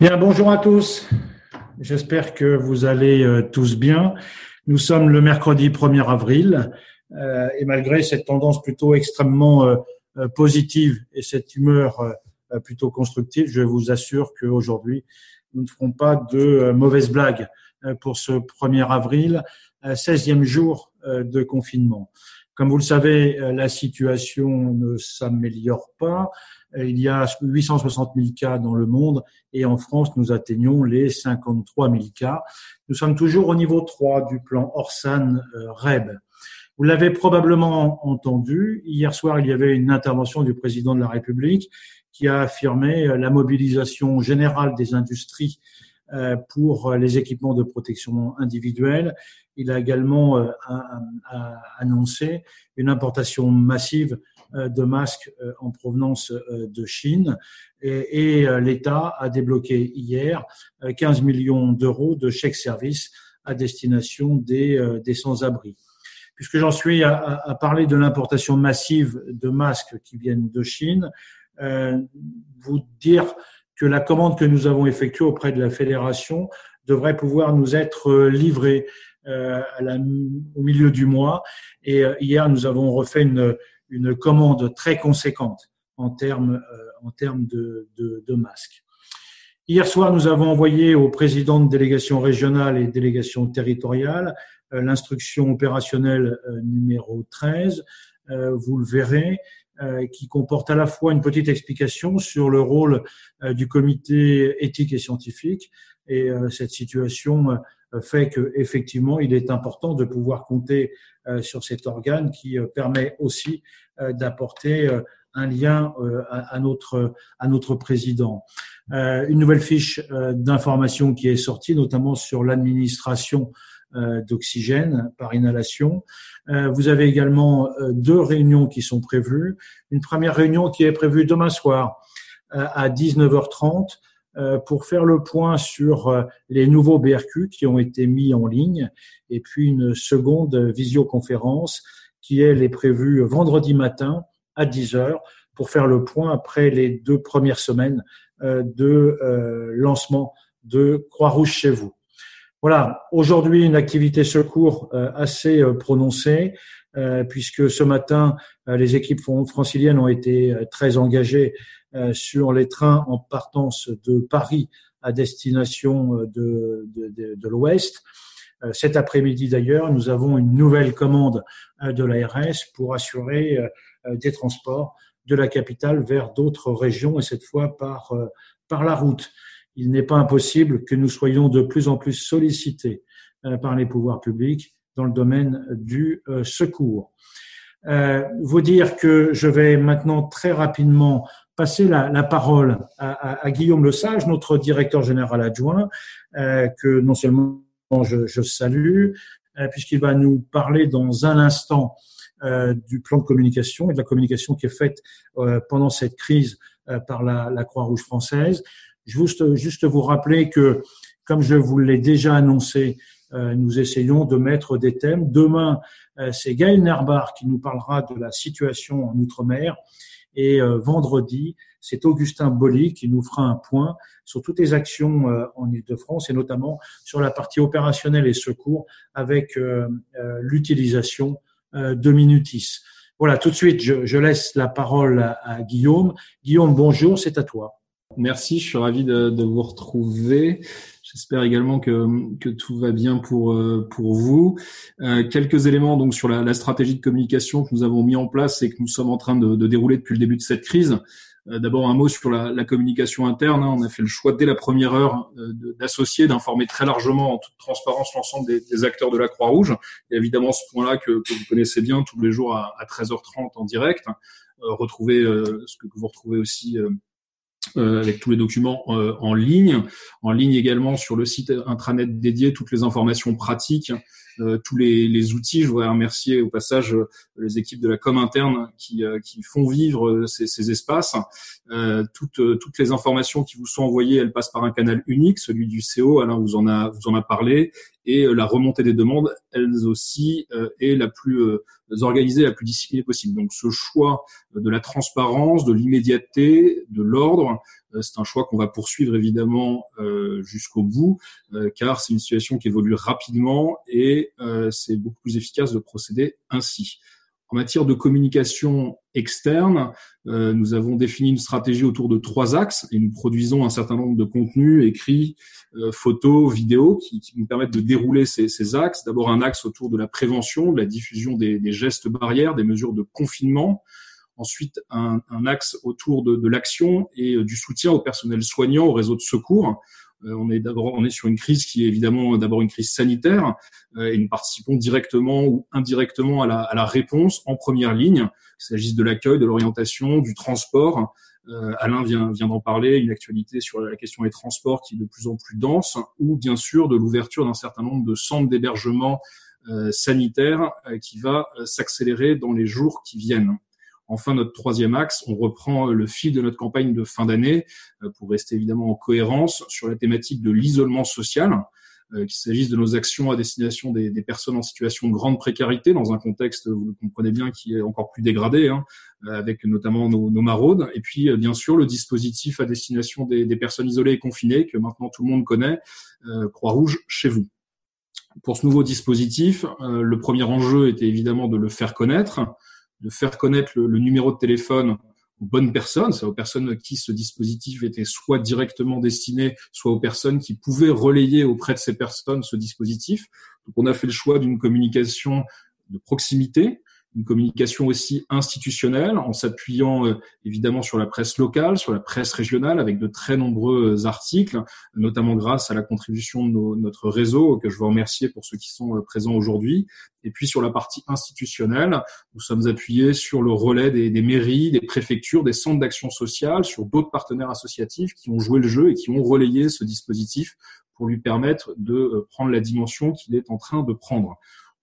Bien, bonjour à tous. J'espère que vous allez euh, tous bien. Nous sommes le mercredi 1er avril euh, et malgré cette tendance plutôt extrêmement euh, positive et cette humeur plutôt constructive, je vous assure qu'aujourd'hui, nous ne ferons pas de mauvaises blagues pour ce 1er avril, 16e jour de confinement. Comme vous le savez, la situation ne s'améliore pas. Il y a 860 000 cas dans le monde et en France, nous atteignons les 53 000 cas. Nous sommes toujours au niveau 3 du plan Orsan-REB. Vous l'avez probablement entendu, hier soir, il y avait une intervention du président de la République qui a affirmé la mobilisation générale des industries euh, pour les équipements de protection individuelle. Il a également euh, annoncé une importation massive euh, de masques euh, en provenance euh, de Chine. Et, l'État a débloqué hier 15 millions d'euros de chèques services à destination des, des sans-abri. Puisque j'en suis à, parler de l'importation massive de masques qui viennent de Chine, euh, vous dire que la commande que nous avons effectuée auprès de la fédération devrait pouvoir nous être livrée euh, à la, au milieu du mois. Et hier, nous avons refait une, une commande très conséquente en termes, euh, en termes de, de, de, masques. Hier soir, nous avons envoyé aux présidents de délégations régionales et délégations territoriales euh, l'instruction opérationnelle euh, numéro 13, vous le verrez, qui comporte à la fois une petite explication sur le rôle du comité éthique et scientifique. Et cette situation fait que effectivement, il est important de pouvoir compter euh, sur cet organe qui euh, permet aussi euh, d'apporter un lien à, notre à notre président. une nouvelle fiche d'information qui est sortie, notamment sur l'administration d'oxygène par inhalation. Vous avez également deux réunions qui sont prévues. Une première réunion qui est prévue demain soir à 19h30 euh, pour faire le point sur euh, les nouveaux BRQ qui ont été mis en ligne et puis une seconde visioconférence qui elle est prévue vendredi matin à 10 heures pour faire le point après les deux premières semaines euh, de lancement de Croix-Rouge chez vous. Voilà, aujourd'hui une activité secours assez prononcée puisque ce matin les équipes franciliennes ont été très engagées euh, sur les trains en partance de Paris à destination euh, de, l'Ouest. Euh, cet après-midi d'ailleurs, nous avons une nouvelle commande de l'ARS pour assurer des transports de la capitale vers d'autres régions et cette fois par, par la route. Il n'est pas impossible que nous soyons de plus en plus sollicités par les pouvoirs publics dans le domaine du secours. Euh, vous dire que je vais maintenant très rapidement passer la, parole à, Guillaume Lesage, notre directeur général adjoint, euh, que non seulement je, salue, euh, puisqu'il va nous parler dans un instant euh, du plan de communication et de la communication qui est faite euh, pendant cette crise euh, par la Croix-Rouge française. Juste, juste vous rappeler que, comme je vous l'ai déjà annoncé, nous essayons de mettre des thèmes. Demain, c'est Gaël Nerbar qui nous parlera de la situation en Outre-mer. Et euh, vendredi, c'est Augustin Bolly qui nous fera un point sur toutes les actions euh, en Ile-de-France et notamment sur la partie opérationnelle et secours avec euh, l'utilisation de Minutis. Voilà, tout de suite, je, je laisse la parole à, Guillaume. Guillaume, bonjour, c'est à toi. Merci, je suis ravi de, de vous retrouver. J'espère également que, que, tout va bien pour, euh, pour vous. Euh, quelques éléments donc sur la, la, stratégie de communication que nous avons mis en place et que nous sommes en train de, de dérouler depuis le début de cette crise. Euh, D'abord un mot sur la, la communication interne. Hein. On a fait le choix dès la première heure euh, d'associer, d'informer très largement en toute transparence l'ensemble des, des, acteurs de la Croix-Rouge. Et évidemment ce point-là que, que, vous connaissez bien tous les jours à, à 13h30 en direct. Euh, retrouver ce que vous retrouvez aussi euh, avec tous les documents euh, en ligne, en ligne également sur le site intranet dédié, toutes les informations pratiques, euh, tous les, les, outils. Je voudrais remercier au passage les équipes de la com interne qui, qui font vivre ces, ces espaces. toutes, toutes les informations qui vous sont envoyées, elles passent par un canal unique, celui du CO. Alain vous en a vous en a parlé, et la remontée des demandes, elles aussi, est la plus organisée, la plus disciplinée possible. Donc ce choix de la transparence, de l'immédiateté, de l'ordre, c'est un choix qu'on va poursuivre évidemment jusqu'au bout, car c'est une situation qui évolue rapidement et c'est beaucoup plus efficace de procéder ainsi. En matière de communication externe, euh, nous avons défini une stratégie autour de trois axes et nous produisons un certain nombre de contenus écrits, euh, photos, vidéos qui, nous permettent de dérouler ces, axes. D'abord un axe autour de la prévention, de la diffusion des, gestes barrières, des mesures de confinement. Ensuite, un, axe autour de, de l'action et euh, du soutien au personnel soignant, au réseau de secours. Euh, on est d'abord, on est sur une crise qui est évidemment d'abord une crise sanitaire euh, et nous participons directement ou indirectement à la, réponse en première ligne, qu'il s'agisse de l'accueil, de l'orientation, du transport. Euh, Alain vient, vient d'en parler, une actualité sur la question des transports qui est de plus en plus dense, ou bien sûr de l'ouverture d'un certain nombre de centres d'hébergement euh, sanitaire qui va s'accélérer dans les jours qui viennent. Enfin, notre troisième axe, on reprend le fil de notre campagne de fin d'année euh, pour rester évidemment en cohérence sur la thématique de l'isolement social, euh, qu'il s'agisse de nos actions à destination des, personnes en situation de grande précarité dans un contexte, vous le comprenez bien, qui est encore plus dégradé, hein, euh, avec notamment nos, maraudes, et puis bien sûr le dispositif à destination des, personnes isolées et confinées que maintenant tout le monde connaît, Croix-Rouge chez vous. Pour ce nouveau dispositif, le premier enjeu était évidemment de le faire connaître, de faire connaître le, numéro de téléphone aux bonnes personnes, c'est aux personnes à qui ce dispositif était soit directement destiné, soit aux personnes qui pouvaient relayer auprès de ces personnes ce dispositif. Donc on a fait le choix d'une communication de proximité, une communication aussi institutionnelle en s'appuyant euh, évidemment sur la presse locale, sur la presse régionale avec de très nombreux articles, notamment grâce à la contribution de notre réseau que je veux remercier pour ceux qui sont euh, présents aujourd'hui. Et puis sur la partie institutionnelle, nous sommes appuyés sur le relais des, des mairies, des préfectures, des centres d'action sociale, sur d'autres partenaires associatifs qui ont joué le jeu et qui ont relayé ce dispositif pour lui permettre de euh, prendre la dimension qu'il est en train de prendre.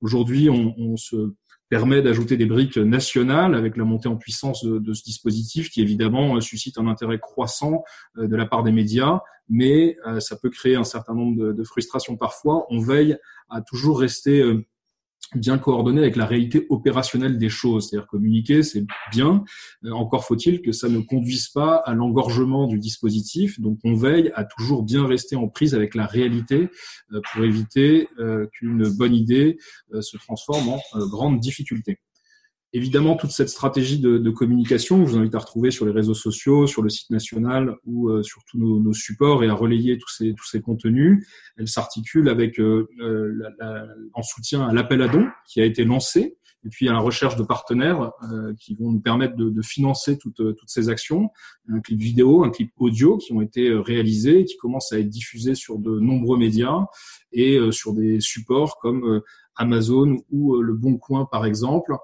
Aujourd'hui, on, on se permet d'ajouter des briques nationales avec la montée en puissance de, ce dispositif qui évidemment suscite un intérêt croissant euh, de la part des médias, mais euh, ça peut créer un certain nombre de, frustrations parfois. On veille à toujours rester euh, bien coordonné avec la réalité opérationnelle des choses. C'est-à-dire communiquer, c'est bien. Euh, encore faut-il que ça ne conduise pas à l'engorgement du dispositif. Donc on veille à toujours bien rester en prise avec la réalité euh, pour éviter euh, qu'une bonne idée se transforme en grande difficulté. Évidemment, toute cette stratégie de, de, communication, je vous invite à retrouver sur les réseaux sociaux, sur le site national ou euh, sur tous nos, nos, supports et à relayer tous ces, tous ces contenus. Elle s'articule avec euh, euh la, la, en soutien à l'appel à dons qui a été lancé et puis à la recherche de partenaires euh, qui vont nous permettre de, de financer toutes, toutes ces actions. Un clip vidéo, un clip audio qui ont été réalisés et qui commencent à être diffusés sur de nombreux médias et sur des supports comme Amazon ou Le Bon Coin par exemple, euh,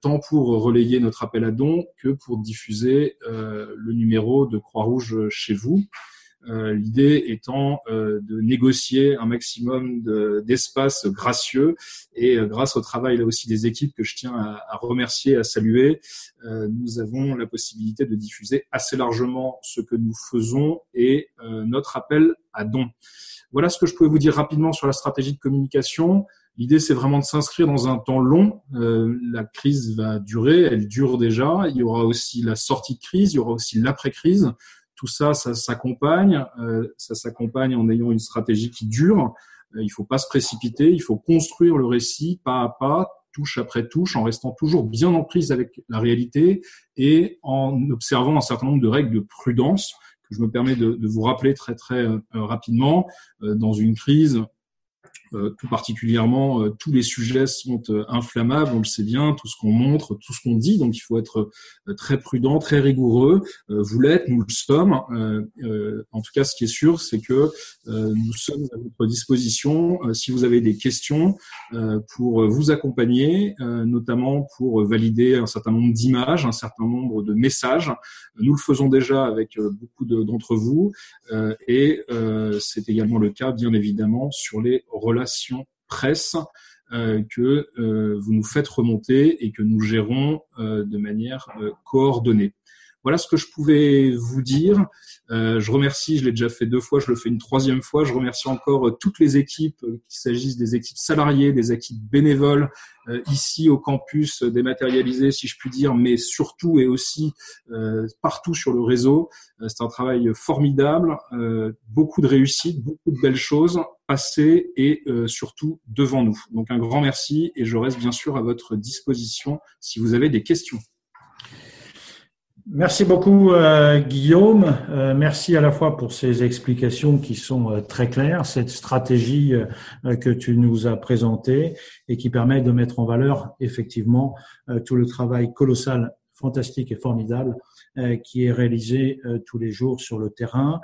tant pour relayer notre appel à dons que pour diffuser euh, le numéro de Croix-Rouge chez vous. Euh, l'idée étant de négocier un maximum d'espace gracieux et grâce au travail là aussi des équipes que je tiens à, à remercier, à saluer, nous avons la possibilité de diffuser assez largement ce que nous faisons et notre appel à dons. Voilà ce que je pouvais vous dire rapidement sur la stratégie de communication. L'idée, c'est vraiment de s'inscrire dans un temps long. Euh, la crise va durer, elle dure déjà. Il y aura aussi la sortie de crise, il y aura aussi l'après-crise. Tout ça, ça s'accompagne. Euh, ça s'accompagne en ayant une stratégie qui dure. Euh, il ne faut pas se précipiter, il faut construire le récit pas à pas, touche après touche, en restant toujours bien en prise avec la réalité et en observant un certain nombre de règles de prudence que je me permets de, de vous rappeler très très rapidement. dans une crise, euh, tout particulièrement, euh, tous les sujets sont euh, inflammables, on le sait bien, tout ce qu'on montre, tout ce qu'on dit, donc il faut être très prudent, très rigoureux. vous l'êtes, nous le sommes. en tout cas, ce qui est sûr, c'est que nous sommes à votre disposition si vous avez des questions pour vous accompagner, notamment pour valider un certain nombre d'images, un certain nombre de messages. Nous le faisons déjà avec beaucoup d'entre vous et c'est également le cas, bien évidemment, sur les relations presse euh, que euh, vous nous faites remonter et que nous gérons euh, de manière coordonnée. Voilà ce que je pouvais vous dire. Je remercie, je l'ai déjà fait deux fois, je le fais une troisième fois. Je remercie encore toutes les équipes, qu'il s'agisse des équipes salariées, des équipes bénévoles, ici au campus dématérialisé, si je puis dire, mais surtout et aussi partout sur le réseau. C'est un travail formidable, beaucoup de réussite, beaucoup de belles choses passées et surtout devant nous. Donc un grand merci et je reste bien sûr à votre disposition si vous avez des questions. Merci beaucoup euh, Guillaume. Euh, merci à la fois pour ces explications qui sont euh, très claires, cette stratégie que tu nous as présentée et qui permet de mettre en valeur effectivement tout le travail colossal, fantastique et formidable qui est réalisé tous les jours sur le terrain.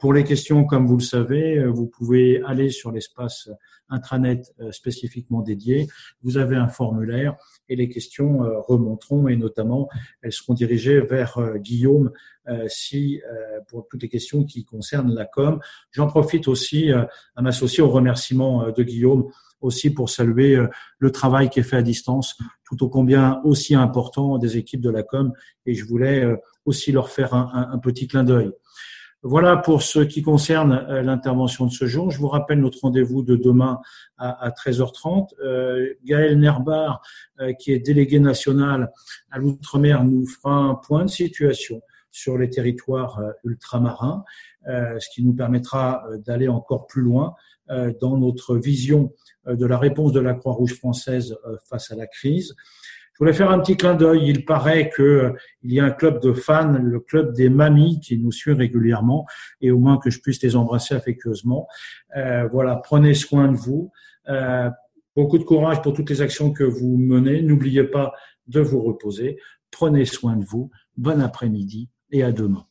Pour les questions, comme vous le savez, vous pouvez aller sur l'espace intranet spécifiquement dédié. Vous avez un formulaire et les questions euh, remonteront et notamment elles seront dirigées vers euh, Guillaume euh, si pour toutes les questions qui concernent la com. J'en profite aussi à m'associer au remerciement de Guillaume aussi pour saluer le travail qui est fait à distance, tout au combien aussi important des équipes de la com. Et je voulais aussi leur faire un, un petit clin d'œil. Voilà pour ce qui concerne euh, l'intervention de ce jour. Je vous rappelle notre rendez-vous de demain à, 13h30. Euh, Gaël Nerbar, euh, qui est délégué national à l'outre-mer, nous fera un point de situation sur les territoires ultramarins, ce qui nous permettra d'aller encore plus loin dans notre vision de la réponse de la Croix-Rouge française face à la crise. Je voulais faire un petit clin d'œil. Il paraît que il y a un club de fans, le club des mamies, qui nous suit régulièrement, et au moins que je puisse les embrasser affectueusement. Euh, voilà, prenez soin de vous. Euh, beaucoup de courage pour toutes les actions que vous menez. N'oubliez pas de vous reposer. Prenez soin de vous. Bon après-midi et à demain.